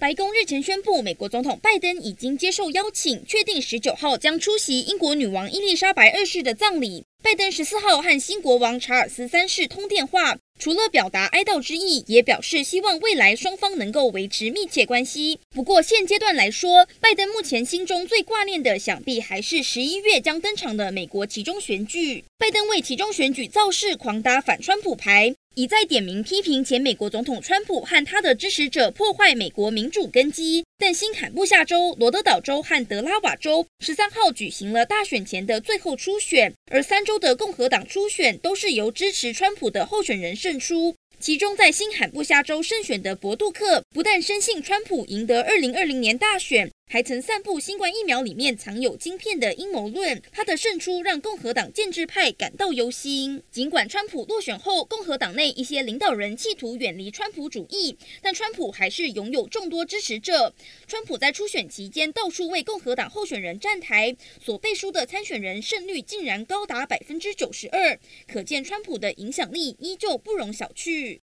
白宫日前宣布，美国总统拜登已经接受邀请，确定十九号将出席英国女王伊丽莎白二世的葬礼。拜登十四号和新国王查尔斯三世通电话，除了表达哀悼之意，也表示希望未来双方能够维持密切关系。不过现阶段来说，拜登目前心中最挂念的，想必还是十一月将登场的美国期中选举。拜登为其中选举造势，狂打反川普牌。一再点名批评前美国总统川普和他的支持者破坏美国民主根基，但新罕布夏州、罗德岛州和德拉瓦州十三号举行了大选前的最后初选，而三州的共和党初选都是由支持川普的候选人胜出。其中，在新罕布夏州胜选的伯杜克，不但深信川普赢得二零二零年大选。还曾散布新冠疫苗里面藏有晶片的阴谋论，他的胜出让共和党建制派感到忧心。尽管川普落选后，共和党内一些领导人企图远离川普主义，但川普还是拥有众多支持者。川普在初选期间到处为共和党候选人站台，所背书的参选人胜率竟然高达百分之九十二，可见川普的影响力依旧不容小觑。